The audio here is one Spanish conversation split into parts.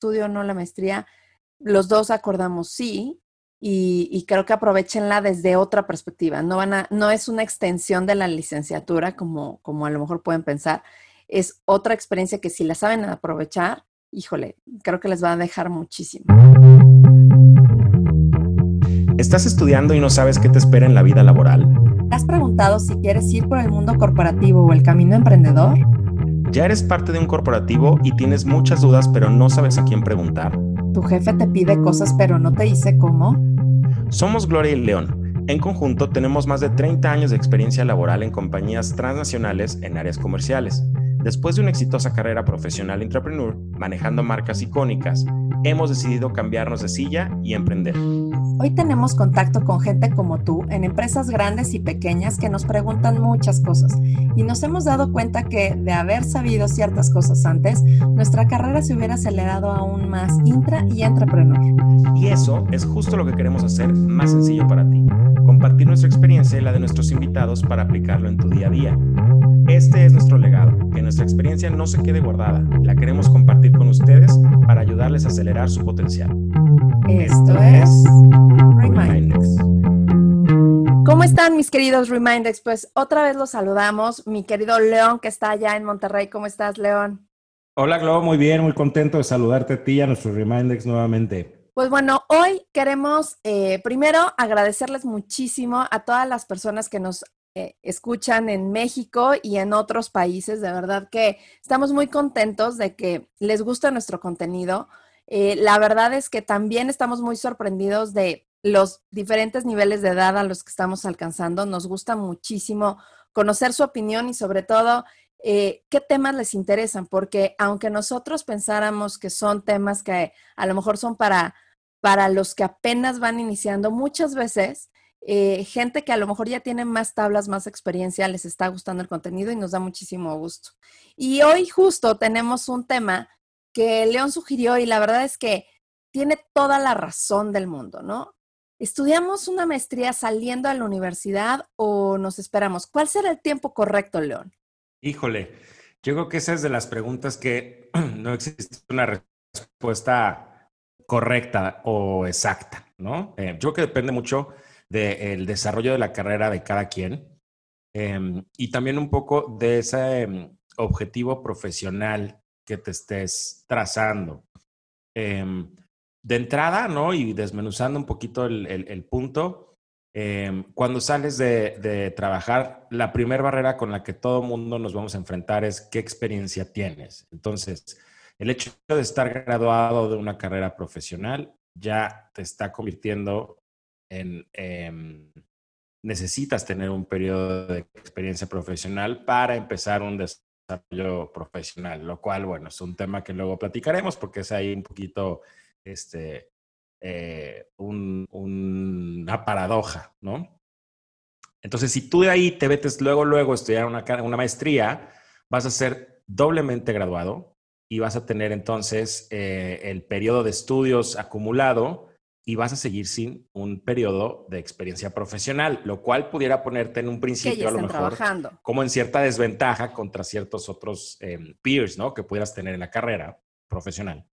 estudio o no la maestría, los dos acordamos sí, y, creo que aprovechenla desde otra perspectiva. No, van a, no es una extensión de la licenciatura como, como a lo mejor pueden pensar, es otra experiencia que si la saben aprovechar, híjole, creo que les va a dejar muchísimo. ¿Estás estudiando y no sabes qué te espera en la vida laboral? ¿Te has preguntado si quieres ir por el mundo corporativo o el camino emprendedor? ¿Ya eres parte de un corporativo y tienes muchas dudas pero no sabes a quién preguntar? ¿Tu jefe te pide cosas pero no te dice cómo? Somos Gloria y León. En conjunto tenemos más de 30 años de experiencia laboral en compañías transnacionales en áreas comerciales. Después de una exitosa carrera profesional entrepreneur, manejando marcas icónicas, hemos decidido cambiarnos de silla y emprender. Hoy tenemos contacto con gente como tú en empresas grandes y pequeñas que nos preguntan muchas cosas y nos hemos dado cuenta que de haber sabido ciertas cosas antes, nuestra carrera se hubiera acelerado aún más intra y entrepreneur. Y eso es justo lo que queremos hacer más sencillo para ti. Compartir nuestra experiencia y la de nuestros invitados para aplicarlo en tu día a día. Este es nuestro legado, que nuestra experiencia no se quede guardada. La queremos compartir con ustedes para ayudarles a acelerar su potencial. Esto es Remindex. ¿Cómo están mis queridos Remindex? Pues otra vez los saludamos. Mi querido León, que está allá en Monterrey. ¿Cómo estás, León? Hola, Glo, muy bien, muy contento de saludarte a ti y a nuestros Remindex nuevamente. Pues bueno, hoy queremos eh, primero agradecerles muchísimo a todas las personas que nos eh, escuchan en México y en otros países. De verdad que estamos muy contentos de que les guste nuestro contenido. Eh, la verdad es que también estamos muy sorprendidos de los diferentes niveles de edad a los que estamos alcanzando. Nos gusta muchísimo conocer su opinión y sobre todo eh, qué temas les interesan, porque aunque nosotros pensáramos que son temas que a lo mejor son para, para los que apenas van iniciando, muchas veces eh, gente que a lo mejor ya tiene más tablas, más experiencia, les está gustando el contenido y nos da muchísimo gusto. Y hoy justo tenemos un tema que León sugirió y la verdad es que tiene toda la razón del mundo, ¿no? ¿Estudiamos una maestría saliendo a la universidad o nos esperamos? ¿Cuál será el tiempo correcto, León? Híjole, yo creo que esa es de las preguntas que no existe una respuesta correcta o exacta, ¿no? Eh, yo creo que depende mucho del desarrollo de la carrera de cada quien em, y también un poco de ese em, objetivo profesional que te estés trazando. Em, de entrada, ¿no? Y desmenuzando un poquito el, punto, cuando sales de, de, trabajar, la primera barrera con la que todo mundo nos vamos a enfrentar es qué experiencia tienes. Entonces, el hecho de estar graduado de una carrera profesional ya te está convirtiendo en, em, necesitas tener un periodo de experiencia profesional para empezar un desarrollo profesional, lo cual, bueno, es un tema que luego platicaremos porque es ahí un poquito, este, eh, una paradoja, ¿no? Entonces, si tú de ahí te metes luego, luego a estudiar una, una maestría, vas a ser doblemente graduado y vas a tener entonces eh, el periodo de estudios acumulado y vas a seguir sin un periodo de experiencia profesional, lo cual pudiera ponerte en un principio a lo mejor como en cierta desventaja contra ciertos otros em, peers, ¿no? Que pudieras tener en la carrera profesional.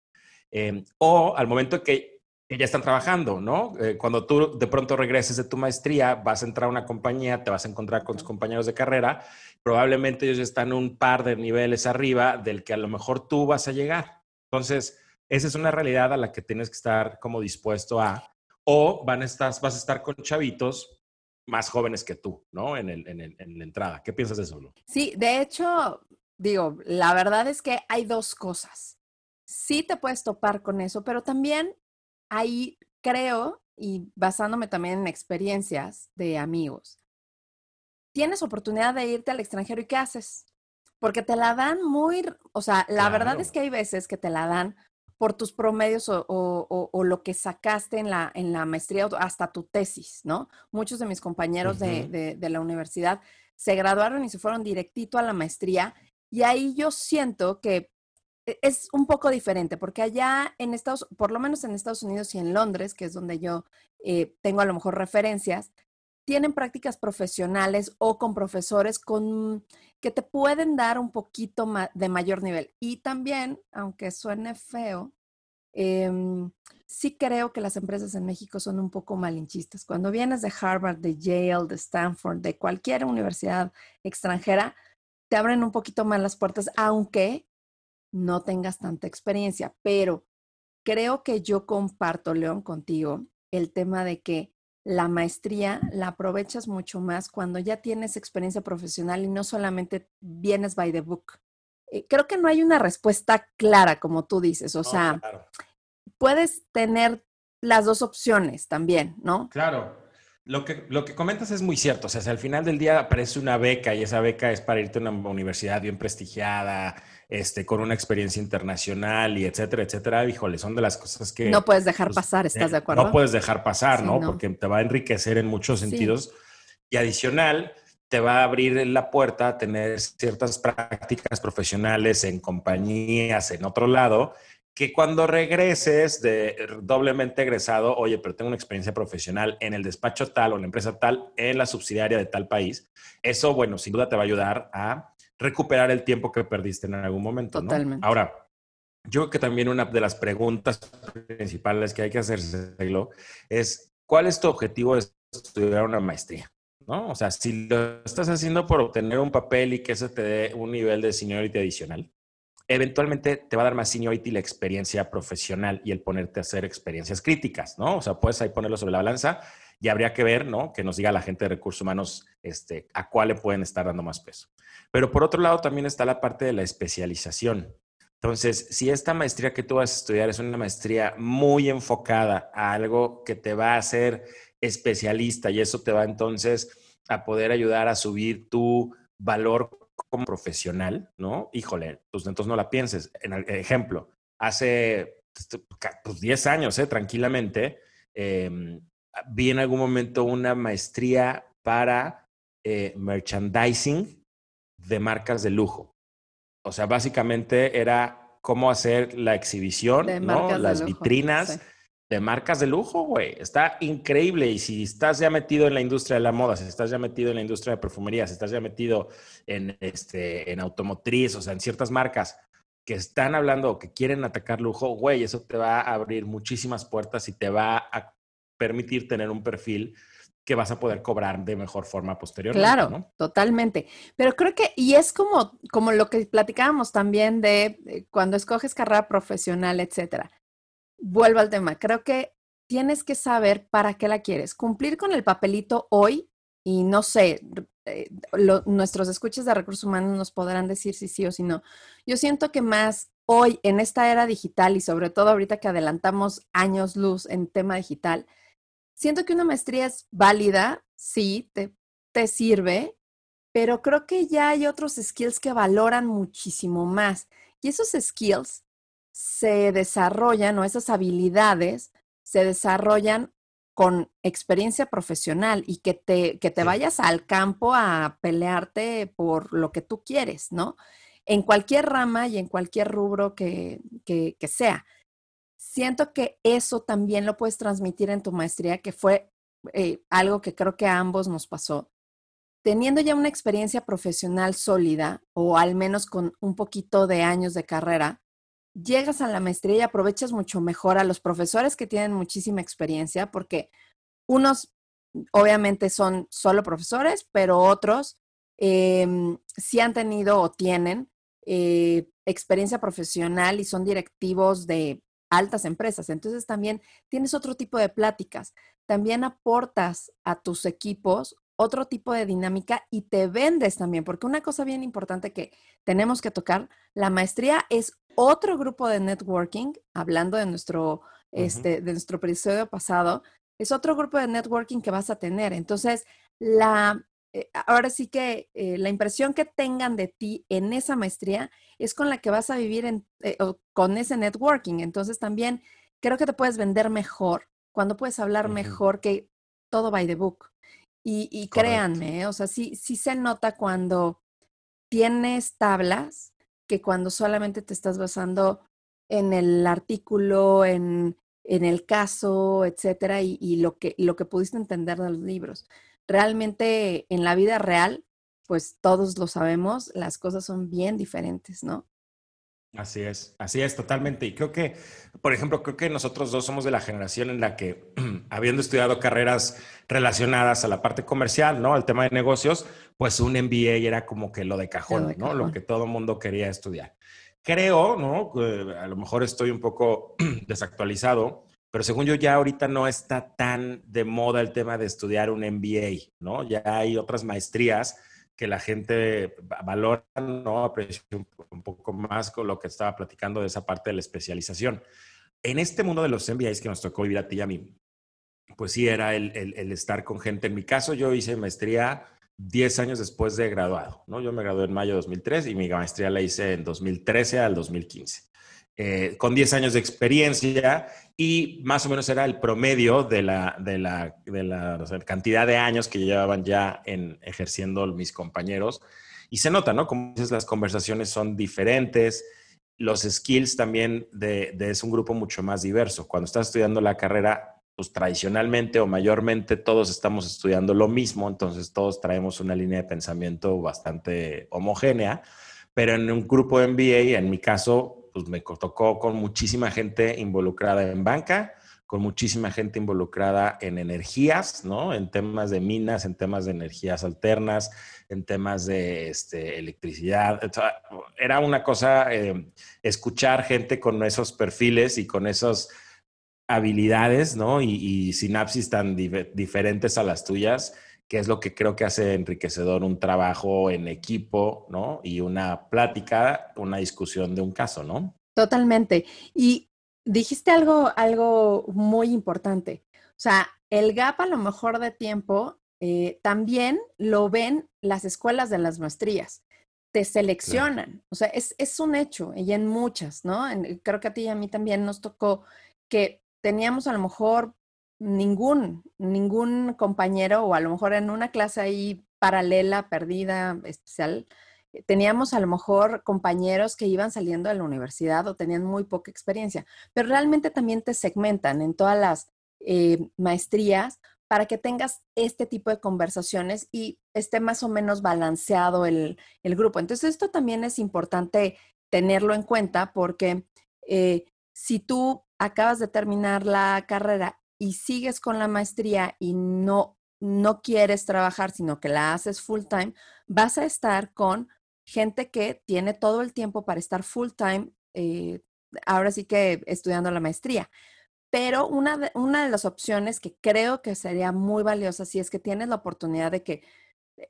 Em, o al momento que, ya están trabajando, ¿no? Eh, cuando tú de pronto regreses de tu maestría, vas a entrar a una compañía, te vas a encontrar con tus compañeros de carrera, probablemente ellos están un par de niveles arriba del que a lo mejor tú vas a llegar. Entonces, esa es una realidad a la que tienes que estar como dispuesto a, o van a estar, vas a estar con chavitos más jóvenes que tú, ¿no? En, el, en, la entrada. ¿Qué piensas de eso, Lu? Sí, de hecho, digo, la verdad es que hay dos cosas. Sí te puedes topar con eso, pero también ahí creo, y basándome también en experiencias de amigos, tienes oportunidad de irte al extranjero y ¿qué haces? Porque te la dan muy, o sea, la verdad es que hay veces que te la dan por tus promedios o, lo que sacaste en la, en la maestría o hasta tu tesis, ¿no? Muchos de mis compañeros de, la universidad se graduaron y se fueron directito a la maestría y ahí yo siento que es un poco diferente, porque allá en Estados, por lo menos en Estados Unidos y en Londres, que es donde yo eh, tengo a lo mejor referencias, tienen prácticas profesionales o con profesores con, que te pueden dar un poquito de mayor nivel. Y también, aunque suene feo, em, sí creo que las empresas en México son un poco malinchistas. Cuando vienes de Harvard, de Yale, de Stanford, de cualquier universidad extranjera, te abren un poquito más las puertas, aunque no tengas tanta experiencia. Pero creo que yo comparto, León, contigo el tema de que la maestría la aprovechas mucho más cuando ya tienes experiencia profesional y no solamente vienes by the book. Eh, creo que no hay una respuesta clara, como tú dices. O sea, puedes tener las dos opciones también, ¿no? Claro. Lo que, lo que comentas es muy cierto. O sea, si al final del día aparece una beca y esa beca es para irte a una universidad bien prestigiada, este, con una experiencia internacional y etcétera, etcétera, híjole, son de las cosas que... No puedes dejar pues, pasar, ¿estás de acuerdo? No puedes dejar pasar, ¿no? Porque te va a enriquecer en muchos sentidos. Y adicional, te va a abrir la puerta a tener ciertas prácticas profesionales en compañías en otro lado que cuando regreses de doblemente egresado, oye, pero tengo una experiencia profesional en el despacho tal o en la empresa tal, en la subsidiaria de tal país, eso, bueno, sin duda te va a ayudar a recuperar el tiempo que perdiste en algún momento. Totalmente. Ahora, yo creo que también una de las preguntas principales que hay que hacerse es, ¿cuál es tu objetivo de estudiar una maestría? ¿No? O sea, si lo estás haciendo por obtener un papel y que eso te dé un nivel de seniority adicional, eventualmente te va a dar más seniority la experiencia profesional y el ponerte a hacer experiencias críticas, ¿no? O sea, puedes ahí ponerlo sobre la balanza y habría que ver, ¿no? Que nos diga la gente de recursos humanos este, a cuál le pueden estar dando más peso. Pero por otro lado también está la parte de la especialización. Entonces, si esta maestría que tú vas a estudiar es una maestría muy enfocada a algo que te va a hacer especialista y eso te va entonces a poder ayudar a subir tu valor como profesional, ¿no? Híjole, pues entonces no la pienses. En ejemplo, hace pues, 10 años, ¿eh? tranquilamente, em, vi en algún momento una maestría para eh, merchandising de marcas de lujo. O sea, básicamente era cómo hacer la exhibición, ¿no? Las vitrinas de marcas de lujo, güey. Está increíble. Y si estás ya metido en la industria de la moda, si estás ya metido en la industria de perfumería, si estás ya metido en, este, en automotriz, o sea, en ciertas marcas que están hablando o que quieren atacar lujo, güey, eso te va a abrir muchísimas puertas y te va a permitir tener un perfil que vas a poder cobrar de mejor forma posteriormente. Claro, totalmente. Pero creo que, y es como, como lo que platicábamos también de eh, cuando escoges carrera profesional, etcétera vuelvo al tema, creo que tienes que saber para qué la quieres. Cumplir con el papelito hoy y no sé, eh, nuestros escuches de recursos humanos nos podrán decir si sí o si no. Yo siento que más hoy en esta era digital y sobre todo ahorita que adelantamos años luz en tema digital, siento que una maestría es válida, sí, te, te sirve, pero creo que ya hay otros skills que valoran muchísimo más. Y esos skills se desarrollan o esas habilidades se desarrollan con experiencia profesional y que te, que te vayas al campo a pelearte por lo que tú quieres, ¿no? En cualquier rama y en cualquier rubro que, que, sea. Siento que eso también lo puedes transmitir en tu maestría, que fue eh, algo que creo que a ambos nos pasó. Teniendo ya una experiencia profesional sólida o al menos con un poquito de años de carrera, llegas a la maestría y aprovechas mucho mejor a los profesores que tienen muchísima experiencia, porque unos obviamente son solo profesores, pero otros eh, sí han tenido o tienen eh, experiencia profesional y son directivos de altas empresas. Entonces también tienes otro tipo de pláticas. También aportas a tus equipos otro tipo de dinámica y te vendes también, porque una cosa bien importante que tenemos que tocar, la maestría es otro grupo de networking, hablando de nuestro, este, de nuestro episodio pasado, es otro grupo de networking que vas a tener. Entonces, la, eh, ahora sí que eh, la impresión que tengan de ti en esa maestría es con la que vas a vivir en, eh, con ese networking. Entonces, también creo que te puedes vender mejor cuando puedes hablar mejor que todo by the book. Y, créanme, o sea, sí, sí se nota cuando tienes tablas que cuando solamente te estás basando en el artículo, en, en el caso, etcétera, y, y, lo, que, lo que pudiste entender de los libros. Realmente en la vida real, pues todos lo sabemos, las cosas son bien diferentes, ¿no? Así es, así es, totalmente. Y creo que, por ejemplo, creo que nosotros dos somos de la generación en la que, habiendo estudiado carreras relacionadas a la parte comercial, ¿no? Al tema de negocios, pues un MBA era como que lo de cajón, ¿no? Lo que todo el mundo quería estudiar. Creo, ¿no? a lo mejor estoy un poco desactualizado, pero según yo ya ahorita no está tan de moda el tema de estudiar un MBA, ¿no? Ya hay otras maestrías que la gente valora, ¿no? Aprecia un, poco más con lo que estaba platicando de esa parte de la especialización. En este mundo de los MBAs que nos tocó vivir a ti y a mí, pues sí era el, el, estar con gente. En mi caso, yo hice maestría 10 años después de graduado, ¿no? Yo me gradué en mayo de 2003 y mi maestría la hice en 2013 al 2015. Eh, con 10 años de experiencia y más o menos era el promedio de la, de la, cantidad de años que llevaban ya en ejerciendo mis compañeros. Y se nota, ¿no? Como dices, las conversaciones son diferentes, los skills también de, de, es un grupo mucho más diverso. Cuando estás estudiando la carrera, pues tradicionalmente o mayormente todos estamos estudiando lo mismo, entonces todos traemos una línea de pensamiento bastante homogénea, pero en un grupo MBA, en mi caso, pues me tocó con muchísima gente involucrada en banca, con muchísima gente involucrada en energías, ¿no? En temas de minas, en temas de energías alternas, en temas de este, electricidad. Era una cosa eh, escuchar gente con esos perfiles y con esas habilidades, ¿no? Y, sinapsis tan diferentes a las tuyas que es lo que creo que hace enriquecedor un trabajo en equipo, ¿no? Y una plática, una discusión de un caso, ¿no? Totalmente. Y dijiste algo, algo muy importante. O sea, el gap a lo mejor de tiempo eh, también lo ven las escuelas de las maestrías. Te seleccionan. O sea, es, es, un hecho y en muchas, ¿no? creo que a ti y a mí también nos tocó que teníamos a lo mejor ningún, ningún compañero o a lo mejor en una clase ahí paralela, perdida, especial, eh, teníamos a lo mejor compañeros que iban saliendo de la universidad o tenían muy poca experiencia, pero realmente también te segmentan en todas las eh, maestrías para que tengas este tipo de conversaciones y esté más o menos balanceado el, grupo. Entonces, esto también es importante tenerlo en cuenta porque eh, si tú acabas de terminar la carrera y sigues con la maestría y no, no quieres trabajar, sino que la haces full time, vas a estar con gente que tiene todo el tiempo para estar full time, eh, ahora sí que estudiando la maestría. Pero una de, una de las opciones que creo que sería muy valiosa si es que tienes la oportunidad de que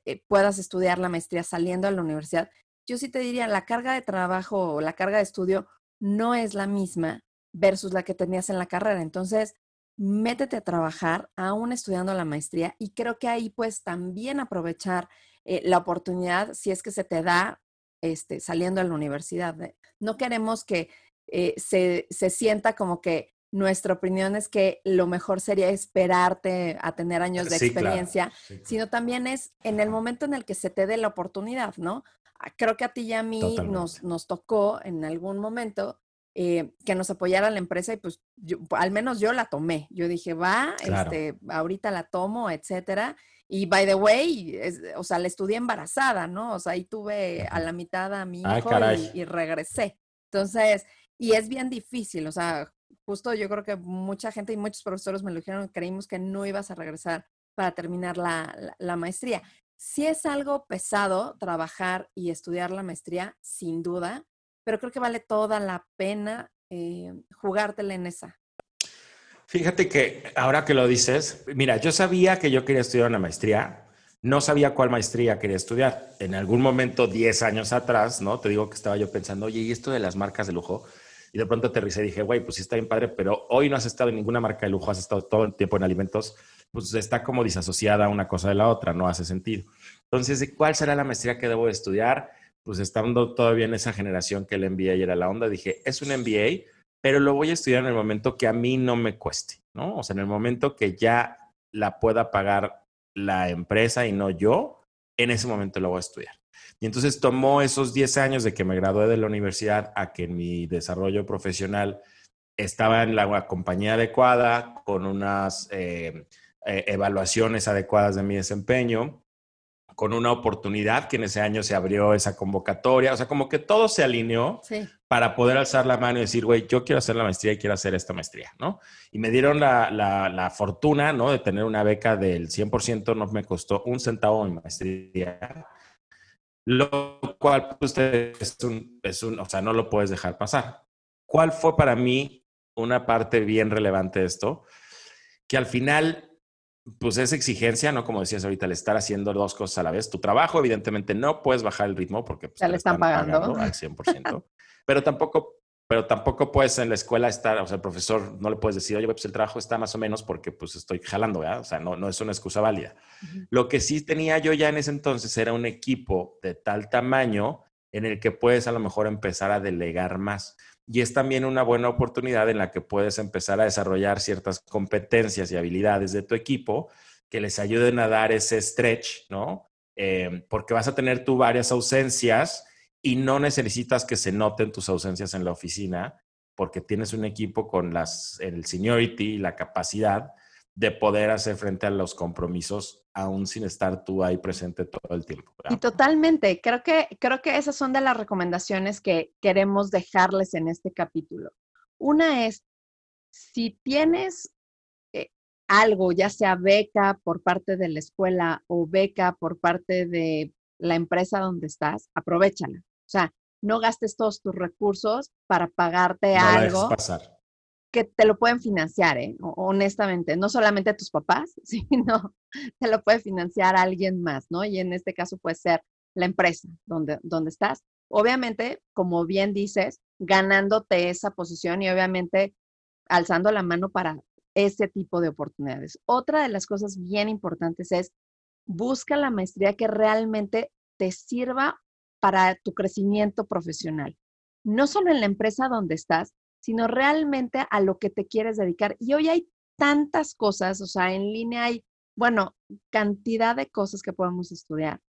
eh, puedas estudiar la maestría saliendo de la universidad, yo sí te diría, la carga de trabajo o la carga de estudio no es la misma versus la que tenías en la carrera. Entonces, métete a trabajar aún estudiando la maestría y creo que ahí pues también aprovechar eh, la oportunidad si es que se te da este, saliendo de la universidad. No queremos que eh, se, se sienta como que nuestra opinión es que lo mejor sería esperarte a tener años de experiencia, sino también es en el momento en el que se te dé la oportunidad, ¿no? Ah, creo que a ti y a mí nos, nos tocó en algún momento eh, que nos apoyara la empresa y pues al menos yo la tomé. Yo dije, va, este, ahorita la tomo, etcétera. Y by the way, o sea, la estudié embarazada, ¿no? O sea, ahí tuve a la mitad a mi hijo y, regresé. Entonces, y es bien difícil, o sea, justo yo creo que mucha gente y muchos profesores me lo dijeron, creímos que no ibas a regresar para terminar la, la maestría. Si es algo pesado trabajar y estudiar la maestría, sin duda, pero creo que vale toda la pena eh, jugártela en esa. Fíjate que ahora que lo dices, mira, yo sabía que yo quería estudiar una maestría, no sabía cuál maestría quería estudiar. En algún momento, 10 años atrás, ¿no? Te digo que estaba yo pensando, oye, ¿y esto de las marcas de lujo? Y de pronto aterricé y dije, güey, pues sí está bien padre, pero hoy no has estado en ninguna marca de lujo, has estado todo el tiempo en alimentos, pues está como disasociada una cosa de la otra, no hace sentido. Entonces, ¿cuál será la maestría que debo estudiar? Pues estando todavía en esa generación que el MBA era la onda, dije, es un MBA, pero lo voy a estudiar en el momento que a mí no me cueste, ¿no? O sea, en el momento que ya la pueda pagar la empresa y no yo, en ese momento lo voy a estudiar. Y entonces tomó esos 10 años de que me gradué de la universidad a que mi desarrollo profesional estaba en la compañía adecuada, con unas eh, eh, evaluaciones adecuadas de mi desempeño, con una oportunidad que en ese año se abrió esa convocatoria, o sea, como que todo se alineó para poder alzar la mano y decir, güey, yo quiero hacer la maestría y quiero hacer esta maestría, ¿no? Y me dieron la, la, fortuna, ¿no? De tener una beca del 100%, no me costó un centavo en maestría, lo cual pues, es, un, es un, o sea, no lo puedes dejar pasar. ¿Cuál fue para mí una parte bien relevante de esto? Que al final pues es exigencia, ¿no? Como decías ahorita, el estar haciendo dos cosas a la vez. Tu trabajo, evidentemente, no puedes bajar el ritmo porque pues, le están, pagando. al 100%, pero tampoco pero tampoco puedes en la escuela estar, o sea, el profesor no le puedes decir, oye, pues el trabajo está más o menos porque pues estoy jalando, ¿verdad? O sea, no, no es una excusa válida. Lo que sí tenía yo ya en ese entonces era un equipo de tal tamaño en el que puedes a lo mejor empezar a delegar más y es también una buena oportunidad en la que puedes empezar a desarrollar ciertas competencias y habilidades de tu equipo que les ayuden a dar ese stretch, ¿no? Eh, porque vas a tener tú varias ausencias y no necesitas que se noten tus ausencias en la oficina porque tienes un equipo con las, el seniority y la capacidad de poder hacer frente a los compromisos aún sin estar tú ahí presente todo el tiempo. Y totalmente, creo que, creo que esas son de las recomendaciones que queremos dejarles en este capítulo. Una es, si tienes eh, algo, ya sea beca por parte de la escuela o beca por parte de la empresa donde estás, aprovechala. O sea, no gastes todos tus recursos para pagarte no algo. pasar que te lo pueden financiar, ¿eh? honestamente, no solamente tus papás, sino te lo puede financiar alguien más, ¿no? Y en este caso puede ser la empresa donde, donde estás. Obviamente, como bien dices, ganándote esa posición y obviamente alzando la mano para ese tipo de oportunidades. Otra de las cosas bien importantes es busca la maestría que realmente te sirva para tu crecimiento profesional. No solo en la empresa donde estás, sino realmente a lo que te quieres dedicar. Y hoy hay tantas cosas, o sea, en línea hay, bueno, cantidad de cosas que podemos estudiar,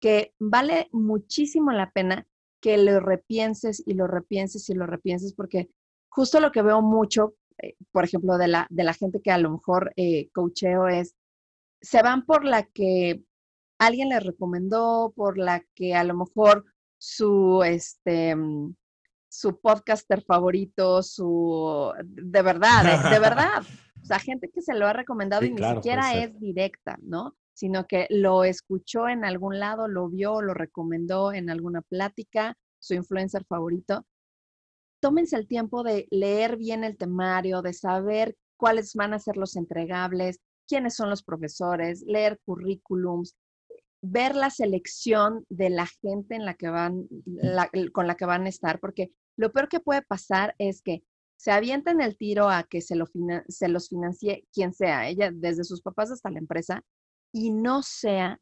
que vale muchísimo la pena que lo repienses y lo repienses y lo repienses, porque justo lo que veo mucho, eh, por ejemplo, de la, de la gente que a lo mejor eh, coacheo es, se van por la que alguien les recomendó, por la que a lo mejor su, este, mm, su podcaster favorito, su, de verdad, eh, de verdad. O sea, gente que se lo ha recomendado y ni siquiera es directa, ¿no? Sino que lo escuchó en algún lado, lo vio, lo recomendó en alguna plática, su influencer favorito. Tómense el tiempo de leer bien el temario, de saber cuáles van a ser los entregables, quiénes son los profesores, leer currículums, ver la selección de la gente en la que van, con la que van a estar, porque lo peor que puede pasar es que se avienten el tiro a que se, se los financie quien sea, ella, desde sus papás hasta la empresa, y no sea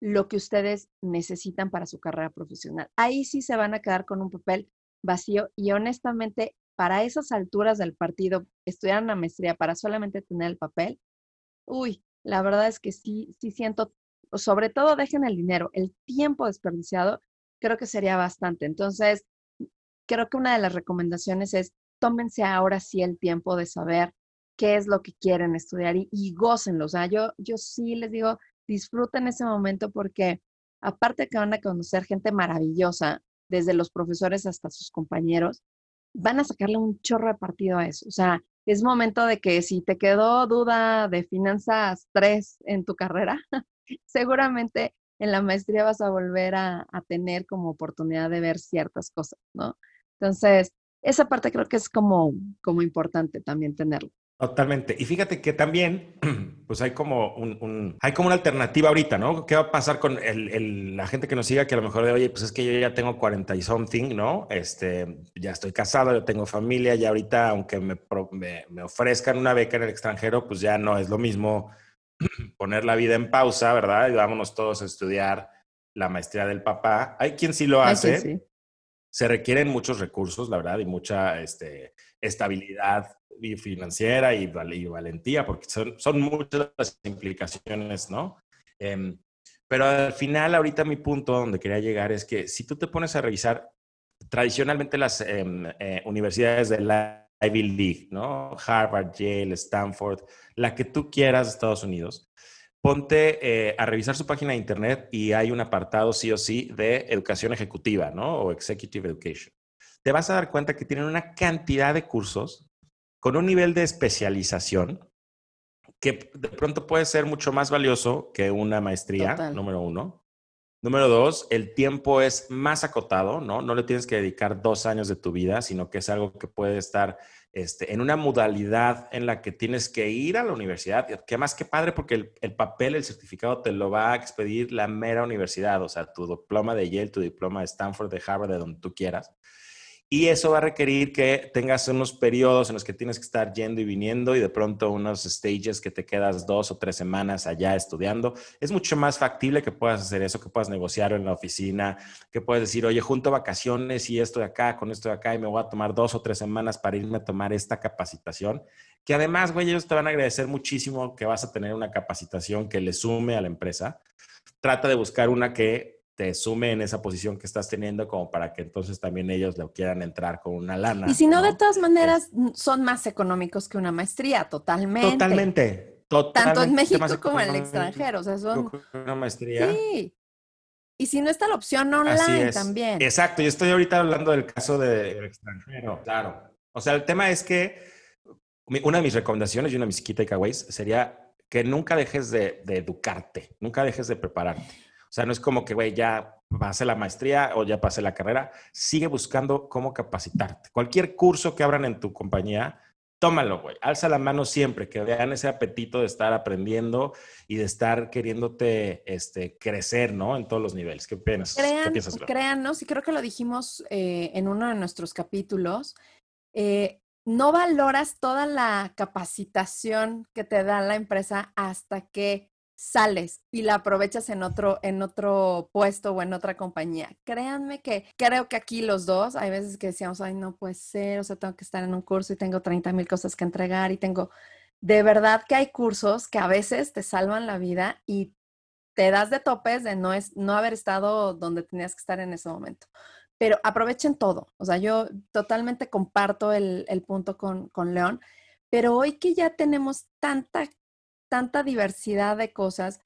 lo que ustedes necesitan para su carrera profesional. Ahí sí se van a quedar con un papel vacío y honestamente, para esas alturas del partido, estudiar una maestría para solamente tener el papel, uy, la verdad es que sí, sí siento sobre todo dejen el dinero, el tiempo desperdiciado, creo que sería bastante. Entonces, creo que una de las recomendaciones es tómense ahora sí el tiempo de saber qué es lo que quieren estudiar y, y gócenlo. O sea, yo, yo sí les digo, disfruten ese momento porque aparte que van a conocer gente maravillosa, desde los profesores hasta sus compañeros, van a sacarle un chorro de partido a eso. O sea, es momento de que si te quedó duda de finanzas 3 en tu carrera, seguramente en la maestría vas a volver a, tener como oportunidad de ver ciertas cosas, ¿no? Entonces, esa parte creo que es como, como importante también tenerlo. Totalmente. Y fíjate que también, pues hay como un, hay como una alternativa ahorita, ¿no? ¿Qué va a pasar con la gente que nos siga que a lo mejor de, oye, pues es que yo ya tengo 40 y something, ¿no? Este, ya estoy casado, yo tengo familia, y ahorita, aunque me, me, me ofrezcan una beca en el extranjero, pues ya no es lo mismo poner la vida en pausa, ¿verdad? Y vámonos todos a estudiar la maestría del papá. Hay quien sí lo hace. Se requieren muchos recursos, la verdad, y mucha este, estabilidad financiera y, valentía, porque son, son muchas las implicaciones, ¿no? Em, pero al final, ahorita mi punto donde quería llegar es que si tú te pones a revisar, tradicionalmente las em, eh, universidades de la Ivy League, ¿no? Harvard, Yale, Stanford, la que tú quieras Estados Unidos, ponte eh, a revisar su página de internet y hay un apartado sí o sí de educación ejecutiva, ¿no? O executive education. Te vas a dar cuenta que tienen una cantidad de cursos con un nivel de especialización que de pronto puede ser mucho más valioso que una maestría, número uno. Número dos, el tiempo es más acotado, ¿no? No le tienes que dedicar dos años de tu vida, sino que es algo que puede estar este, en una modalidad en la que tienes que ir a la universidad. Que más que padre, porque el, el, papel, el certificado te lo va a expedir la mera universidad, o sea, tu diploma de Yale, tu diploma de Stanford, de Harvard, de donde tú quieras. Y eso va a requerir que tengas unos periodos en los que tienes que estar yendo y viniendo y de pronto unos stages que te quedas dos o tres semanas allá estudiando. Es mucho más factible que puedas hacer eso, que puedas negociar en la oficina, que puedas decir, oye, junto vacaciones y esto de acá con esto de acá y me voy a tomar dos o tres semanas para irme a tomar esta capacitación. Que además, güey, ellos te van a agradecer muchísimo que vas a tener una capacitación que le sume a la empresa. Trata de buscar una que te sume en esa posición que estás teniendo como para que entonces también ellos le quieran entrar con una lana. Y si no, de todas maneras, son más económicos que una maestría, totalmente. Totalmente. Tanto en México como en el extranjero. O sea, son... Una maestría. Sí. Y si no está la opción online también. Exacto. Yo estoy ahorita hablando del caso del extranjero. Claro. O sea, el tema es que una de mis recomendaciones y una de mis key takeaways sería que nunca dejes de educarte, nunca dejes de prepararte. O sea, no es como que, güey, ya pasé la maestría o ya pasé la carrera. Sigue buscando cómo capacitarte. Cualquier curso que abran en tu compañía, tómalo, güey. Alza la mano siempre, que vean ese apetito de estar aprendiendo y de estar queriéndote este, crecer, ¿no? En todos los niveles. ¿Qué piensas? Crean, Créanos, y creo que lo dijimos eh, en uno de nuestros capítulos, eh, no valoras toda la capacitación que te da la empresa hasta que sales y la aprovechas en otro, en otro puesto o en otra compañía. Créanme que creo que aquí los dos, hay veces que decíamos, ay, no puede ser, o sea, tengo que estar en un curso y tengo 30 mil cosas que entregar y tengo, de verdad que hay cursos que a veces te salvan la vida y te das de topes de no, es, no haber estado donde tenías que estar en ese momento. Pero aprovechen todo. O sea, yo totalmente comparto el, el punto con, con León, pero hoy que ya tenemos tanta tanta diversidad de cosas,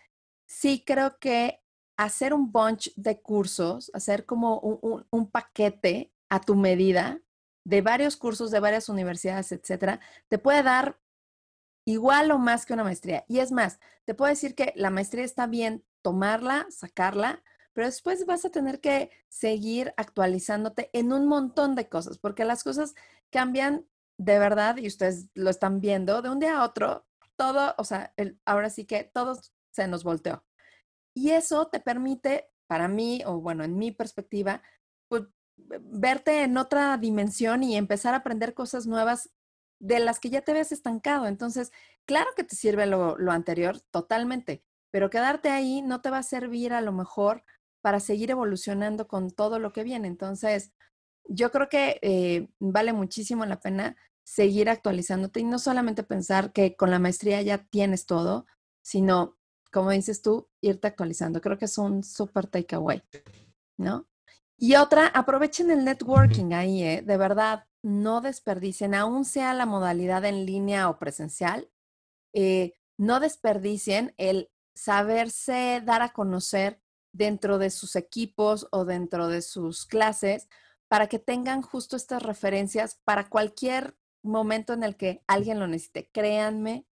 sí creo que hacer un bunch de cursos, hacer como un, paquete a tu medida de varios cursos de varias universidades, etcétera, te puede dar igual o más que una maestría. Y es más, te puedo decir que la maestría está bien tomarla, sacarla, pero después vas a tener que seguir actualizándote en un montón de cosas, porque las cosas cambian de verdad y ustedes lo están viendo de un día a otro todo, o sea, ahora sí que todo se nos volteó. Y eso te permite, para mí, o bueno, en mi perspectiva, pues verte en otra dimensión y empezar a aprender cosas nuevas de las que ya te ves estancado. Entonces, claro que te sirve lo, lo anterior, totalmente, pero quedarte ahí no te va a servir a lo mejor para seguir evolucionando con todo lo que viene. Entonces, yo creo que eh, vale muchísimo la pena seguir actualizándote y no solamente pensar que con la maestría ya tienes todo, sino, como dices tú, irte actualizando. Creo que es un súper takeaway, ¿no? Y otra, aprovechen el networking ahí, ¿eh? De verdad, no desperdicien, aún sea la modalidad en línea o presencial, eh, no desperdicien el saberse dar a conocer dentro de sus equipos o dentro de sus clases para que tengan justo estas referencias para cualquier momento en el que alguien lo necesite. Créanme,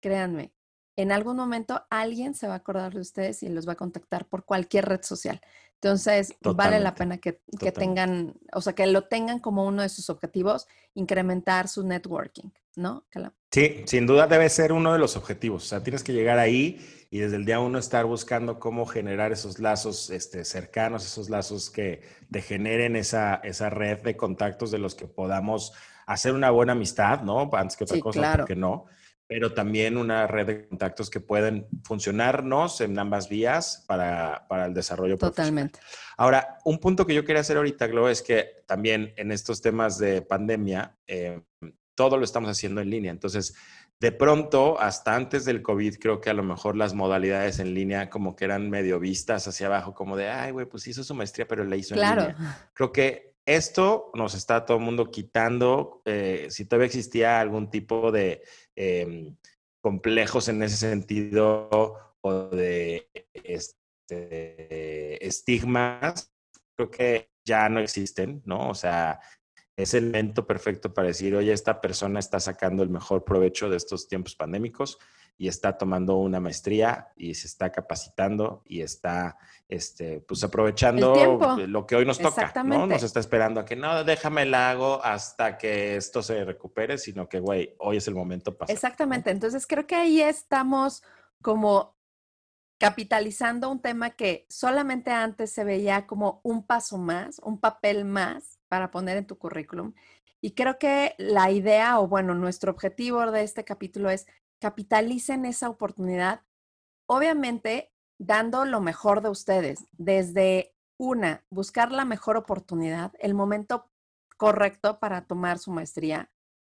créanme, en algún momento alguien se va a acordar de ustedes y los va a contactar por cualquier red social. Entonces, vale la pena que, tengan, o sea, que lo tengan como uno de sus objetivos, incrementar su networking, ¿no? Sí, sin duda debe ser uno de los objetivos. O sea, tienes que llegar ahí y desde el día uno estar buscando cómo generar esos lazos este, cercanos, esos lazos que te generen esa, esa red de contactos de los que podamos hacer una buena amistad, ¿no? Antes que otra cosa, claro. porque no. Pero también una red de contactos que pueden funcionarnos en ambas vías para, para el desarrollo Totalmente. Ahora, un punto que yo quería hacer ahorita, Glo, es que también en estos temas de pandemia, eh, todo lo estamos haciendo en línea. Entonces, de pronto, hasta antes del COVID, creo que a lo mejor las modalidades en línea como que eran medio vistas hacia abajo, como de, ay, güey, pues hizo su maestría, pero la hizo en línea. Creo que esto nos está todo el mundo quitando. Eh, si todavía existía algún tipo de em, complejos en ese sentido o de este, estigmas, creo que ya no existen, ¿no? O sea, es el momento perfecto para decir, oye, esta persona está sacando el mejor provecho de estos tiempos pandémicos y está tomando una maestría y se está capacitando y está este, pues aprovechando lo que hoy nos toca, ¿no? Nos está esperando a que no, déjame el hago hasta que esto se recupere, sino que, güey, hoy es el momento para. Exactamente, entonces creo que ahí estamos como capitalizando un tema que solamente antes se veía como un paso más, un papel más para poner en tu currículum. Y creo que la idea, o bueno, nuestro objetivo de este capítulo es capitalicen esa oportunidad, obviamente dando lo mejor de ustedes, desde una, buscar la mejor oportunidad, el momento correcto para tomar su maestría,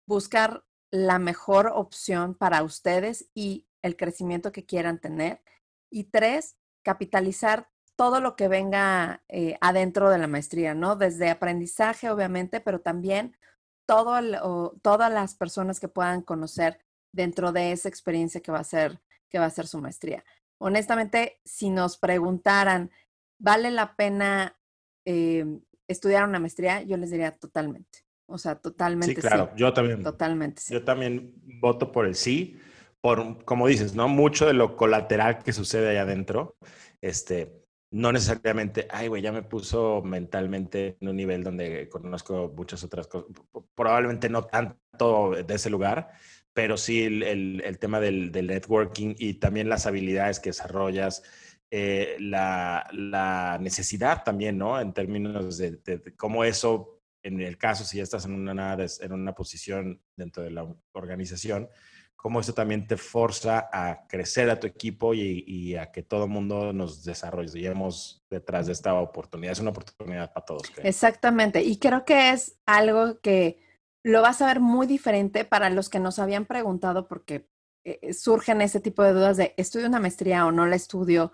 buscar la mejor opción para ustedes y el crecimiento que quieran tener. Y tres, capitalizar todo lo que venga eh, adentro de la maestría, ¿no? Desde aprendizaje, obviamente, pero también todo todas las personas que puedan conocer dentro de esa experiencia que va a ser, que va a ser su maestría. Honestamente, si nos preguntaran, ¿vale la pena em, estudiar una maestría? Yo les diría totalmente. O sea, totalmente. Sí, claro, yo también. Totalmente. Yo también voto por el sí, por, como dices, ¿no? Mucho de lo colateral que sucede ahí adentro, este, no necesariamente, ay, güey, ya me puso mentalmente en un nivel donde conozco muchas otras cosas, probablemente no tanto de ese lugar, pero sí el, el, tema del, del, networking y también las habilidades que desarrollas, eh, la, la, necesidad también, ¿no? En términos de, cómo eso, en el caso, si ya estás en una, en una posición dentro de la organización, cómo eso también te forza a crecer a tu equipo y, y a que todo el mundo nos desarrollemos detrás de esta oportunidad. Es una oportunidad para todos. Exactamente. Y creo que es algo que lo vas a ver muy diferente para los que nos habían preguntado porque eh, surgen ese tipo de dudas de estudio una maestría o no la estudio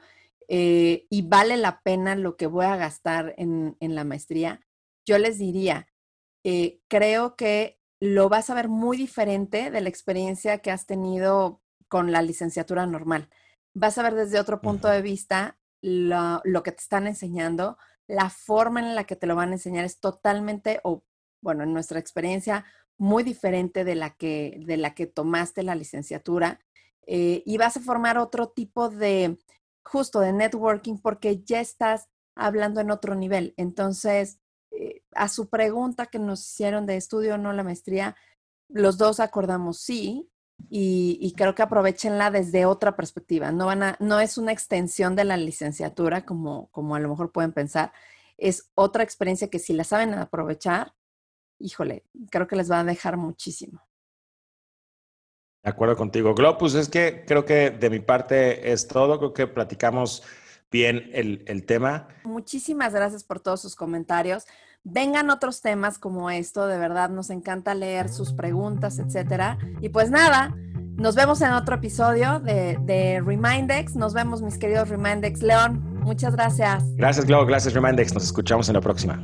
eh, y vale la pena lo que voy a gastar en, la maestría. Yo les diría, eh, creo que lo vas a ver muy diferente de la experiencia que has tenido con la licenciatura normal. Vas a ver desde otro punto de vista lo, lo, que te están enseñando, la forma en la que te lo van a enseñar es totalmente o bueno, en nuestra experiencia, muy diferente de la que, de la que tomaste la licenciatura. Eh, y vas a formar otro tipo de, justo de networking, porque ya estás hablando en otro nivel. Entonces, eh, a su pregunta que nos hicieron de estudio no la maestría, los dos acordamos sí, y, y, creo que aprovechenla desde otra perspectiva. No, van a, no es una extensión de la licenciatura como, como a lo mejor pueden pensar, es otra experiencia que si la saben aprovechar, híjole, creo que les va a dejar muchísimo. De acuerdo contigo, Glo, pues es que creo que de mi parte es todo, creo que platicamos bien el, el tema. Muchísimas gracias por todos sus comentarios. Vengan otros temas como esto, de verdad nos encanta leer sus preguntas, etcétera. Y pues nada, nos vemos en otro episodio de, de Remindex. Nos vemos, mis queridos Remindex. León, muchas gracias. Gracias, Glo. Gracias, Remindex. Nos escuchamos en la próxima.